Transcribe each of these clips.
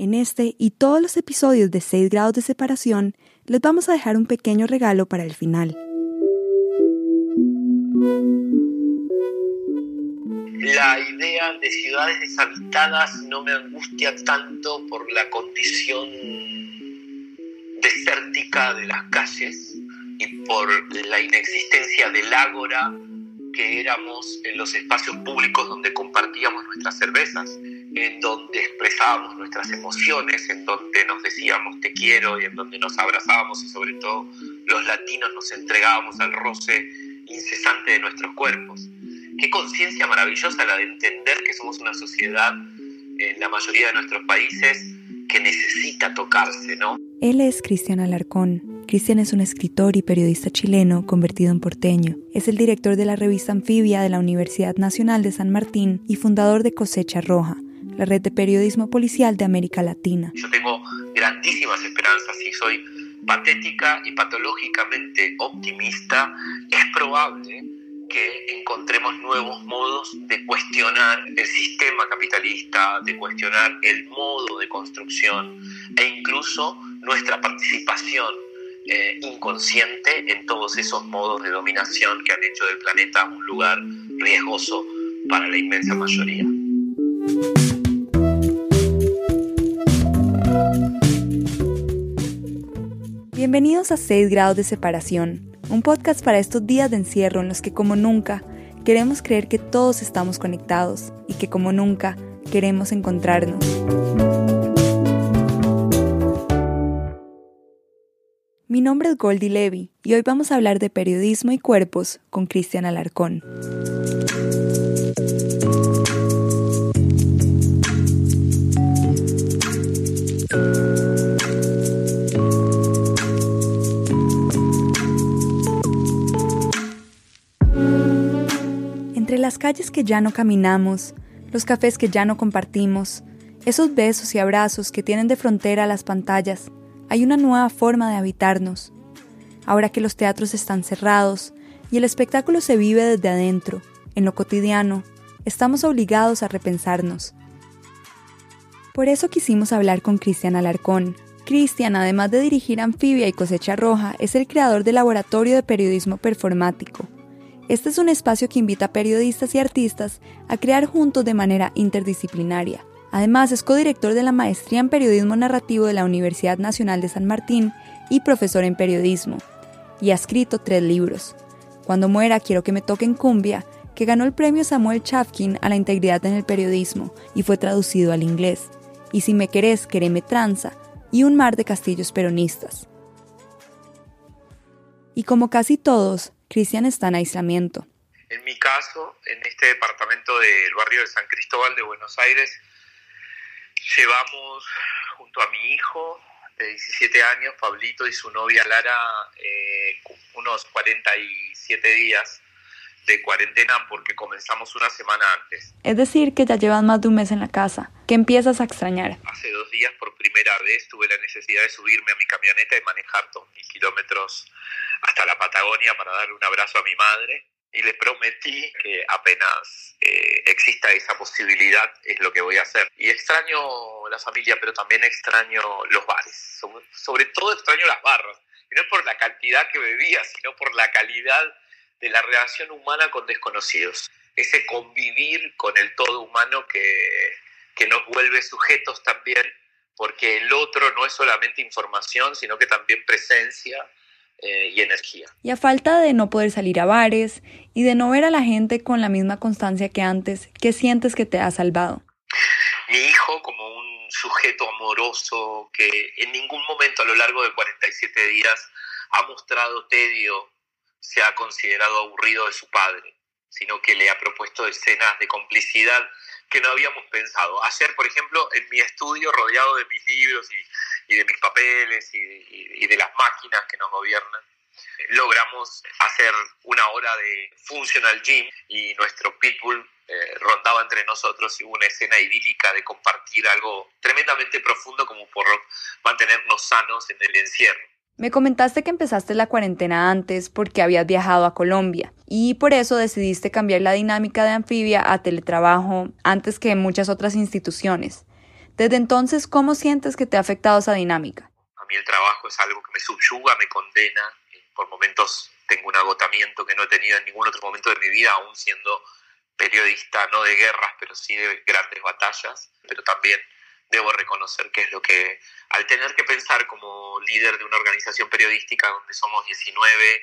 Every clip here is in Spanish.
En este y todos los episodios de 6 grados de separación, les vamos a dejar un pequeño regalo para el final. La idea de ciudades deshabitadas no me angustia tanto por la condición desértica de las calles y por la inexistencia del ágora que éramos en los espacios públicos donde en donde expresábamos nuestras emociones, en donde nos decíamos te quiero y en donde nos abrazábamos y sobre todo los latinos nos entregábamos al roce incesante de nuestros cuerpos. Qué conciencia maravillosa la de entender que somos una sociedad en la mayoría de nuestros países que necesita tocarse, ¿no? Él es Cristian Alarcón. Cristian es un escritor y periodista chileno convertido en porteño. Es el director de la revista Anfibia de la Universidad Nacional de San Martín y fundador de Cosecha Roja, la red de periodismo policial de América Latina. Yo tengo grandísimas esperanzas y soy patética y patológicamente optimista. Es probable que encontremos nuevos modos de cuestionar el sistema capitalista, de cuestionar el modo de construcción e incluso nuestra participación eh, inconsciente en todos esos modos de dominación que han hecho del planeta un lugar riesgoso para la inmensa mayoría. Bienvenidos a 6 grados de separación un podcast para estos días de encierro en los que como nunca queremos creer que todos estamos conectados y que como nunca queremos encontrarnos. Nombre es Goldie Levy y hoy vamos a hablar de periodismo y cuerpos con Cristian Alarcón. las calles que ya no caminamos, los cafés que ya no compartimos, esos besos y abrazos que tienen de frontera las pantallas, hay una nueva forma de habitarnos. Ahora que los teatros están cerrados y el espectáculo se vive desde adentro, en lo cotidiano, estamos obligados a repensarnos. Por eso quisimos hablar con Cristian Alarcón. Cristian, además de dirigir Anfibia y Cosecha Roja, es el creador del Laboratorio de Periodismo Performático, este es un espacio que invita a periodistas y artistas a crear juntos de manera interdisciplinaria. Además, es codirector de la Maestría en Periodismo Narrativo de la Universidad Nacional de San Martín y profesor en periodismo. Y ha escrito tres libros. Cuando muera quiero que me toquen cumbia, que ganó el premio Samuel Chafkin a la integridad en el periodismo y fue traducido al inglés. Y si me querés, quereme tranza, y un mar de castillos peronistas. Y como casi todos, Cristian está en aislamiento. En mi caso, en este departamento del barrio de San Cristóbal de Buenos Aires, llevamos junto a mi hijo de 17 años, Pablito, y su novia Lara, eh, unos 47 días de cuarentena porque comenzamos una semana antes. Es decir, que ya llevas más de un mes en la casa. ¿Qué empiezas a extrañar? Hace dos días por primera vez tuve la necesidad de subirme a mi camioneta y manejar 2.000 kilómetros hasta la Patagonia para darle un abrazo a mi madre y le prometí que apenas eh, exista esa posibilidad es lo que voy a hacer. Y extraño la familia, pero también extraño los bares. Sobre, todo extraño las barras. Y no por la cantidad que bebía, sino por la calidad de la relación humana con desconocidos. Ese convivir con el todo humano que, que nos vuelve sujetos también, porque el otro no es solamente información, sino que también presencia, eh, y energía. Y a falta de no poder salir a bares y de no ver a la gente con la misma constancia que antes, ¿qué sientes que te ha salvado? Mi hijo como un sujeto amoroso que en ningún momento a lo largo de 47 días ha mostrado tedio, se ha considerado aburrido de su padre, sino que le ha propuesto escenas de complicidad que no habíamos pensado. Ayer, por ejemplo, en mi estudio, rodeado de mis libros y, de mis papeles y, de las máquinas que nos gobiernan, logramos hacer una hora de functional gym y nuestro pitbull eh, rondaba entre nosotros y hubo una escena idílica de compartir algo tremendamente profundo como por mantenernos sanos en el encierro. Me comentaste que empezaste la cuarentena antes porque habías viajado a Colombia y por eso decidiste cambiar la dinámica de anfibia a teletrabajo antes que muchas otras instituciones. Desde entonces, ¿cómo sientes que te ha afectado esa dinámica? A mí el trabajo es algo que me subyuga, me condena. Por momentos tengo un agotamiento que no he tenido en ningún otro momento de mi vida, aún siendo periodista, no de guerras, pero sí de grandes batallas. Pero también debo reconocer que es lo que, al tener que pensar como líder de una organización periodística donde somos 19,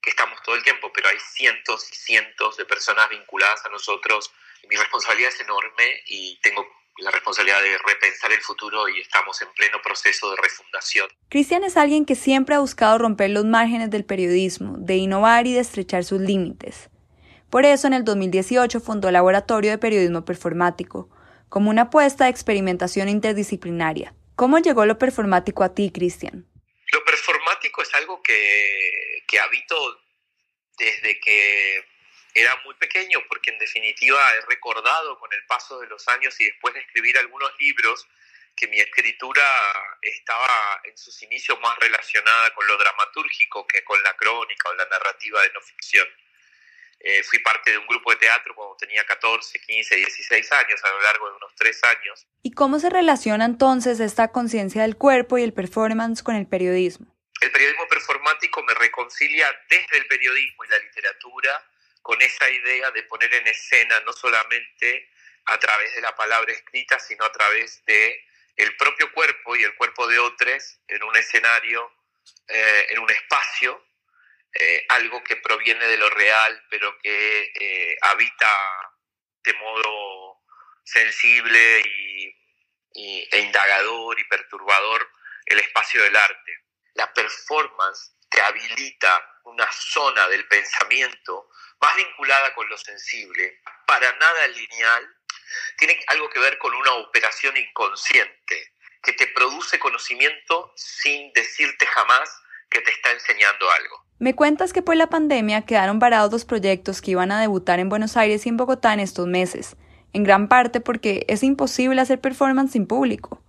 que estamos todo el tiempo, pero hay cientos y cientos de personas vinculadas a nosotros, mi responsabilidad es enorme y tengo la responsabilidad de repensar el futuro y estamos en pleno proceso de refundación. Cristian es alguien que siempre ha buscado romper los márgenes del periodismo, de innovar y de estrechar sus límites. Por eso en el 2018 fundó el Laboratorio de Periodismo Performático, como una apuesta de experimentación interdisciplinaria. ¿Cómo llegó lo performático a ti, Cristian? Lo performático es algo que, que habito desde que era muy pequeño, porque en definitiva he recordado con el paso de los años y después de escribir algunos libros que mi escritura estaba en sus inicios más relacionada con lo dramatúrgico que con la crónica o la narrativa de no ficción. Eh, fui parte de un grupo de teatro cuando tenía 14, 15, 16 años, a lo largo de unos tres años. ¿Y cómo se relaciona entonces esta conciencia del cuerpo y el performance con el periodismo? El periodismo performático me reconcilia desde el periodismo y la literatura con esa idea de poner en escena no solamente a través de la palabra escrita, sino a través de el propio cuerpo y el cuerpo de otros en un escenario, eh, en un espacio eh, algo que proviene de lo real, pero que eh, habita de modo sensible y, e indagador y perturbador el espacio del arte. La performance te habilita una zona del pensamiento más vinculada con lo sensible, para nada lineal, tiene algo que ver con una operación inconsciente que te produce conocimiento sin decirte jamás que te está enseñando algo. Me cuentas que por la pandemia quedaron varados dos proyectos que iban a debutar en Buenos Aires y en Bogotá en estos meses, en gran parte porque es imposible hacer performance sin público.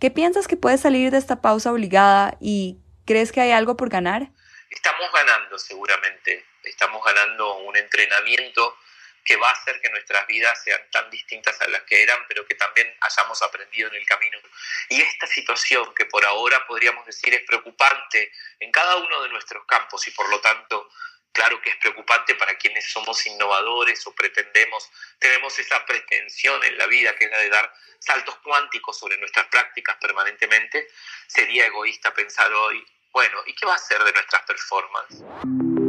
¿Qué piensas que puede salir de esta pausa obligada y crees que hay algo por ganar? Estamos ganando seguramente, estamos ganando un entrenamiento que va a hacer que nuestras vidas sean tan distintas a las que eran, pero que también hayamos aprendido en el camino. Y esta situación que por ahora podríamos decir es preocupante en cada uno de nuestros campos y por lo tanto, claro que es preocupante para quienes somos innovadores o pretendemos, tenemos esa pretensión en la vida que es la de dar saltos cuánticos sobre nuestras prácticas permanentemente, sería egoísta pensar hoy, bueno, ¿y qué va a ser de nuestras performances?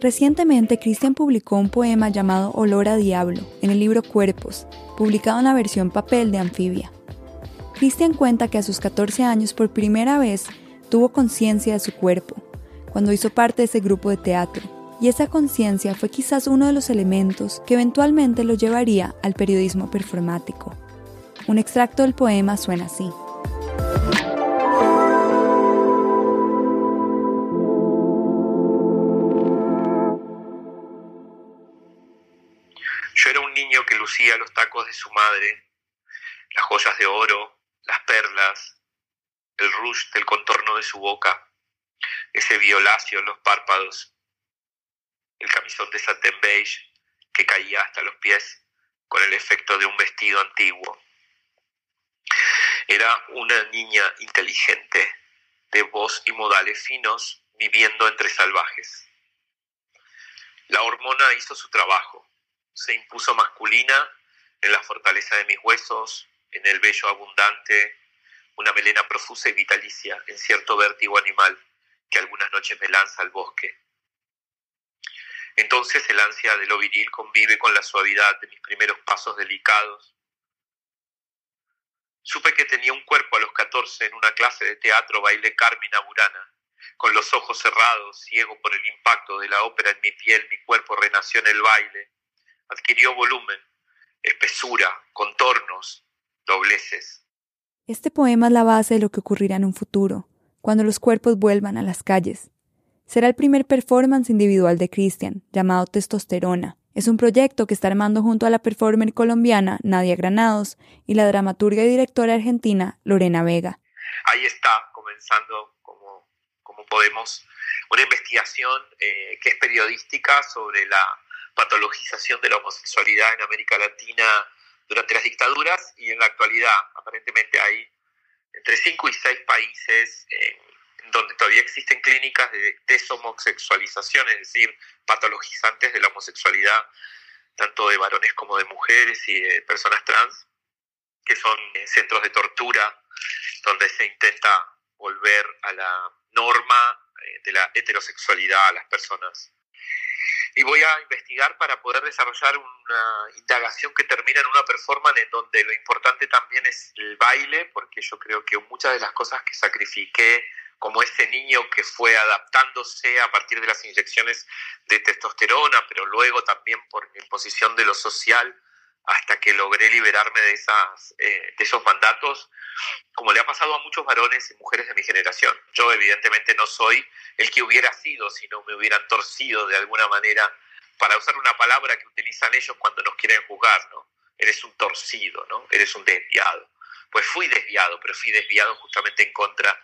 Recientemente, Christian publicó un poema llamado Olor a Diablo en el libro Cuerpos, publicado en la versión papel de Anfibia. Christian cuenta que a sus 14 años por primera vez tuvo conciencia de su cuerpo, cuando hizo parte de ese grupo de teatro, y esa conciencia fue quizás uno de los elementos que eventualmente lo llevaría al periodismo performático. Un extracto del poema suena así. Su madre, las joyas de oro, las perlas, el rush del contorno de su boca, ese violáceo en los párpados, el camisón de satén beige que caía hasta los pies con el efecto de un vestido antiguo. Era una niña inteligente, de voz y modales finos, viviendo entre salvajes. La hormona hizo su trabajo se impuso masculina en la fortaleza de mis huesos, en el vello abundante, una melena profusa y vitalicia, en cierto vértigo animal que algunas noches me lanza al bosque. Entonces el ansia de lo viril convive con la suavidad de mis primeros pasos delicados. Supe que tenía un cuerpo a los 14 en una clase de teatro bailé Carmina Burana. Con los ojos cerrados, ciego por el impacto de la ópera en mi piel, mi cuerpo renació en el baile adquirió volumen, espesura, contornos, dobleces. Este poema es la base de lo que ocurrirá en un futuro, cuando los cuerpos vuelvan a las calles. Será el primer performance individual de Christian, llamado Testosterona, Es un proyecto que está armando junto a la performer colombiana Nadia Granados y la dramaturga y directora argentina Lorena Vega. Ahí está comenzando como, como podemos una investigación eh, que es periodística sobre la patologización de la homosexualidad en América Latina durante las dictaduras y en la actualidad. Aparentemente hay entre 5 y 6 países donde todavía existen clínicas de deshomosexualización, es decir, patologizantes de la homosexualidad, tanto de varones como de mujeres y de personas trans, que son eh, centros de tortura donde se intenta volver a la norma eh, de la heterosexualidad a las personas y voy a investigar para poder desarrollar una indagación que termina en una performance en donde lo importante también es el baile, porque yo creo que muchas de las cosas que sacrifiqué, como ese niño que fue adaptándose a partir de las inyecciones de testosterona, pero luego también por imposición de lo social, hasta que logré liberarme de, esas, eh, de esos mandatos, como le ha pasado a muchos varones y mujeres de mi generación. Yo evidentemente no soy el que hubiera sido si no me hubieran torcido de alguna manera, para usar una palabra que utilizan ellos cuando nos quieren juzgar, ¿no? Eres un torcido, ¿no? Eres un desviado. Pues fui desviado, pero fui desviado justamente en contra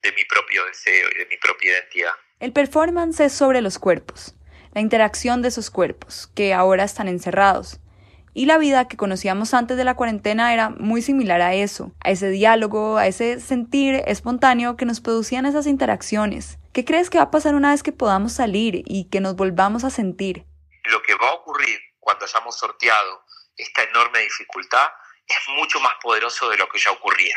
de mi propio deseo y de mi propia identidad. El performance es sobre los cuerpos, la interacción de esos cuerpos, que ahora están encerrados y la vida que conocíamos antes de la cuarentena era muy similar a eso, a ese diálogo, a ese sentir espontáneo que nos producían esas interacciones. ¿Qué crees que va a pasar una vez que podamos salir y que nos volvamos a sentir? Lo que va a ocurrir cuando hayamos sorteado esta enorme dificultad es mucho más poderoso de lo que ya ocurría.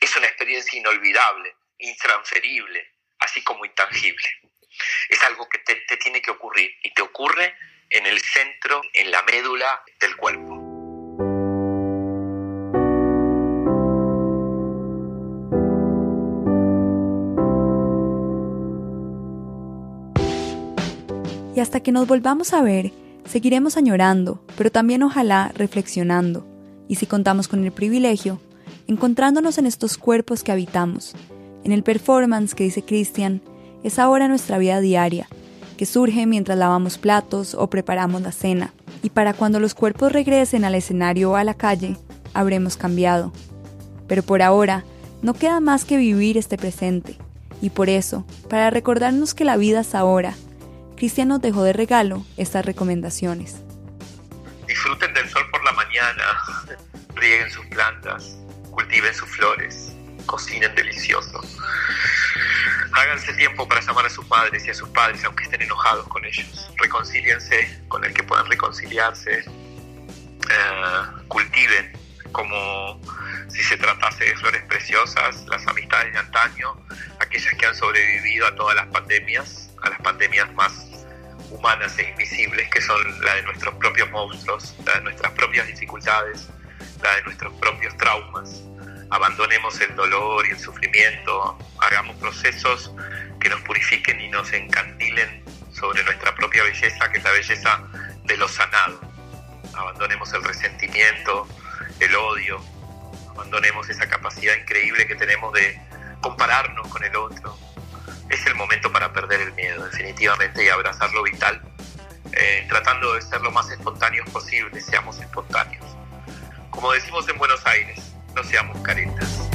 Es una experiencia inolvidable, intransferible, así como intangible. Es algo que te, te tiene que ocurrir y te ocurre en el centro, en la médula hasta que nos volvamos a ver, seguiremos añorando, pero también ojalá reflexionando, y si contamos con el privilegio, encontrándonos en estos cuerpos que habitamos, en el performance que dice Cristian, es ahora nuestra vida diaria, que surge mientras lavamos platos o preparamos la cena. Y para cuando los cuerpos regresen al escenario o a la calle, habremos cambiado. Pero por ahora, no queda más que vivir este presente. Y por eso, para recordarnos que la vida es ahora, Cristian nos dejó de regalo estas recomendaciones. Disfruten del sol por la mañana, rieguen sus plantas, cultiven sus flores, cocinen delicioso. Háganse tiempo para llamar a sus padres y a sus padres, aunque estén enojados con ellos. Reconcíliense con el que puedan reconciliarse. Eh, cultiven como si se tratase de flores preciosas, las amistades de antaño, aquellas que han sobrevivido a todas las pandemias, a las pandemias más humanas e invisibles, que son la de nuestros propios monstruos, la de nuestras propias dificultades, la de nuestros propios traumas abandonemos el dolor y el sufrimiento, hagamos procesos que nos purifiquen y nos encandilen sobre nuestra propia belleza, que es la belleza de lo sanado. Abandonemos el resentimiento, el odio, abandonemos esa capacidad increíble que tenemos de compararnos con el otro. Es el momento perder el miedo, definitivamente, y abrazar lo vital, eh, tratando de ser lo más espontáneos posible, seamos espontáneos. Como decimos en Buenos Aires, no seamos caretas.